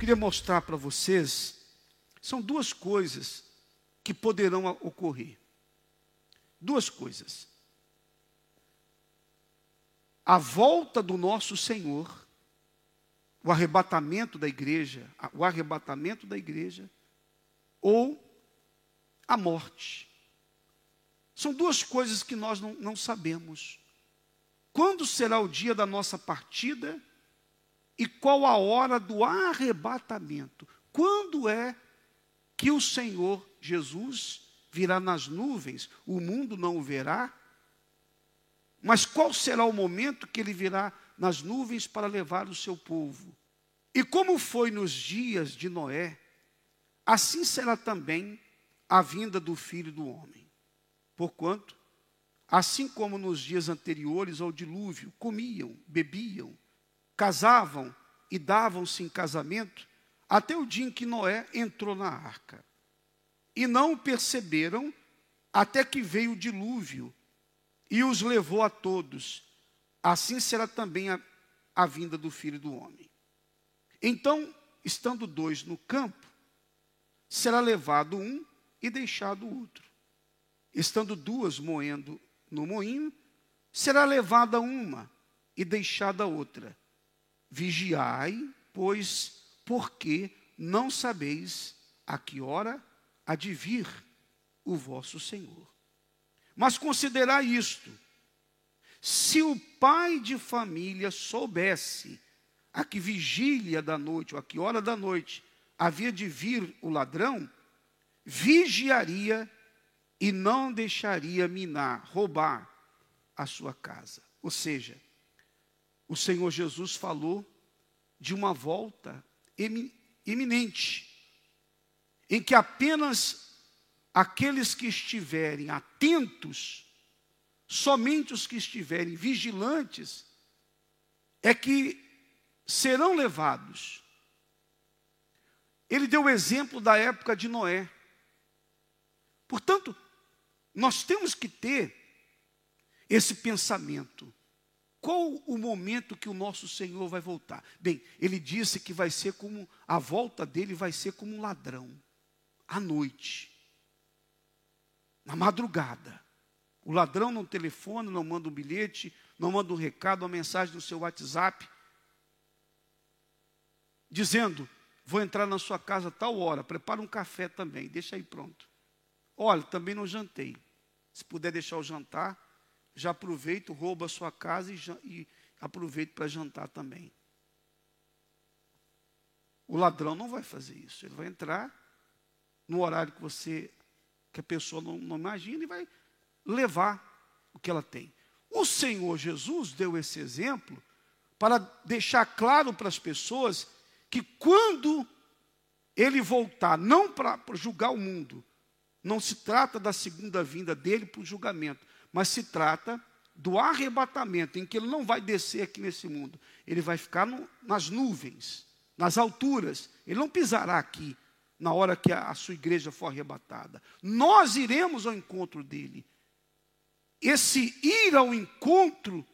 queria mostrar para vocês são duas coisas que poderão ocorrer. Duas coisas. A volta do nosso Senhor, o arrebatamento da igreja, o arrebatamento da igreja, ou a morte. São duas coisas que nós não, não sabemos. Quando será o dia da nossa partida e qual a hora do arrebatamento? Quando é que o Senhor Jesus virá nas nuvens? O mundo não o verá? Mas qual será o momento que ele virá nas nuvens para levar o seu povo? E como foi nos dias de Noé, assim será também a vinda do filho do homem. Porquanto, assim como nos dias anteriores ao dilúvio, comiam, bebiam, casavam e davam-se em casamento, até o dia em que Noé entrou na arca. E não perceberam até que veio o dilúvio e os levou a todos. Assim será também a, a vinda do filho do homem. Então, estando dois no campo, será levado um e deixado o outro. Estando duas moendo no moinho, será levada uma e deixada outra. Vigiai, pois, porque não sabeis a que hora há de vir o vosso Senhor. Mas considerai isto: se o pai de família soubesse a que vigília da noite, ou a que hora da noite havia de vir o ladrão, vigiaria e não deixaria minar, roubar a sua casa. Ou seja, o Senhor Jesus falou de uma volta iminente, em que apenas aqueles que estiverem atentos, somente os que estiverem vigilantes, é que serão levados. Ele deu o exemplo da época de Noé. Portanto, nós temos que ter esse pensamento. Qual o momento que o nosso Senhor vai voltar? Bem, ele disse que vai ser como a volta dele vai ser como um ladrão, à noite, na madrugada. O ladrão não telefona, não manda um bilhete, não manda um recado, uma mensagem no seu WhatsApp, dizendo: Vou entrar na sua casa a tal hora, prepara um café também, deixa aí pronto. Olha, também não jantei. Se puder deixar o jantar, já aproveito, roubo a sua casa e, e aproveito para jantar também. O ladrão não vai fazer isso. Ele vai entrar no horário que você, que a pessoa não, não imagina e vai levar o que ela tem. O Senhor Jesus deu esse exemplo para deixar claro para as pessoas que quando ele voltar, não para julgar o mundo, não se trata da segunda vinda dele para o julgamento, mas se trata do arrebatamento, em que ele não vai descer aqui nesse mundo, ele vai ficar no, nas nuvens, nas alturas, ele não pisará aqui na hora que a, a sua igreja for arrebatada. Nós iremos ao encontro dele. Esse ir ao encontro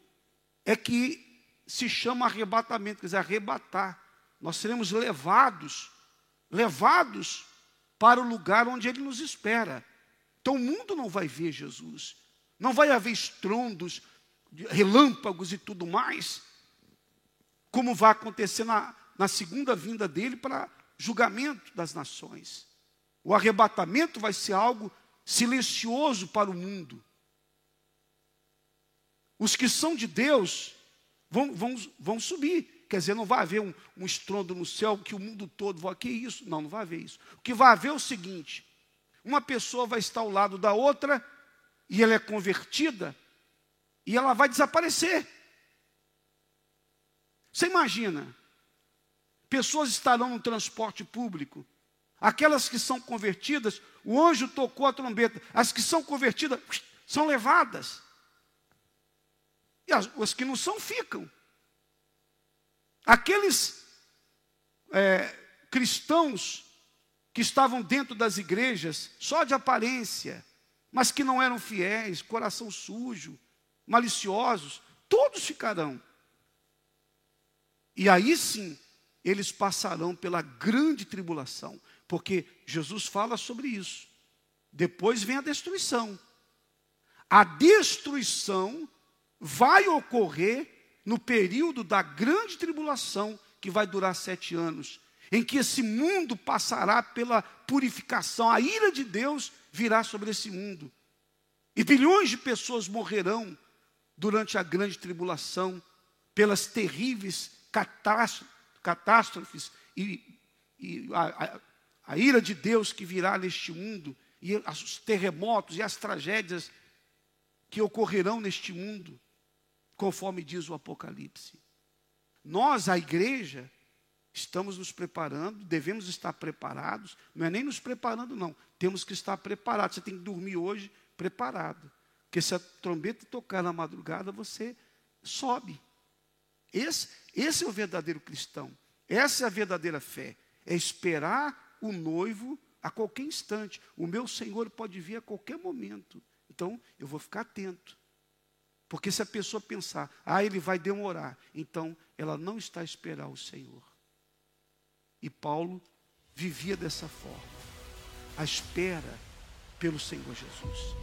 é que se chama arrebatamento, quer dizer, arrebatar. Nós seremos levados, levados para o lugar onde Ele nos espera. Então o mundo não vai ver Jesus, não vai haver estrondos, relâmpagos e tudo mais, como vai acontecer na, na segunda vinda dele para julgamento das nações. O arrebatamento vai ser algo silencioso para o mundo. Os que são de Deus vão, vão, vão subir. Quer dizer, não vai haver um, um estrondo no céu que o mundo todo vai. Que isso? Não, não vai haver isso. O que vai haver é o seguinte: uma pessoa vai estar ao lado da outra e ela é convertida e ela vai desaparecer. Você imagina? Pessoas estarão no transporte público. Aquelas que são convertidas, o anjo tocou a trombeta. As que são convertidas são levadas. E as, as que não são ficam. Aqueles é, cristãos que estavam dentro das igrejas, só de aparência, mas que não eram fiéis, coração sujo, maliciosos, todos ficarão. E aí sim, eles passarão pela grande tribulação, porque Jesus fala sobre isso. Depois vem a destruição. A destruição vai ocorrer no período da grande tribulação, que vai durar sete anos, em que esse mundo passará pela purificação, a ira de Deus virá sobre esse mundo. E bilhões de pessoas morrerão durante a grande tribulação, pelas terríveis catástrofes e, e a, a, a ira de Deus que virá neste mundo, e os terremotos e as tragédias que ocorrerão neste mundo, conforme diz o Apocalipse. Nós, a igreja, estamos nos preparando, devemos estar preparados, não é nem nos preparando, não, temos que estar preparados. Você tem que dormir hoje preparado, porque se a trombeta tocar na madrugada, você sobe. Esse, esse é o verdadeiro cristão, essa é a verdadeira fé, é esperar o noivo a qualquer instante. O meu Senhor pode vir a qualquer momento, então eu vou ficar atento. Porque se a pessoa pensar, ah, ele vai demorar, então ela não está a esperar o Senhor. E Paulo vivia dessa forma, à espera pelo Senhor Jesus.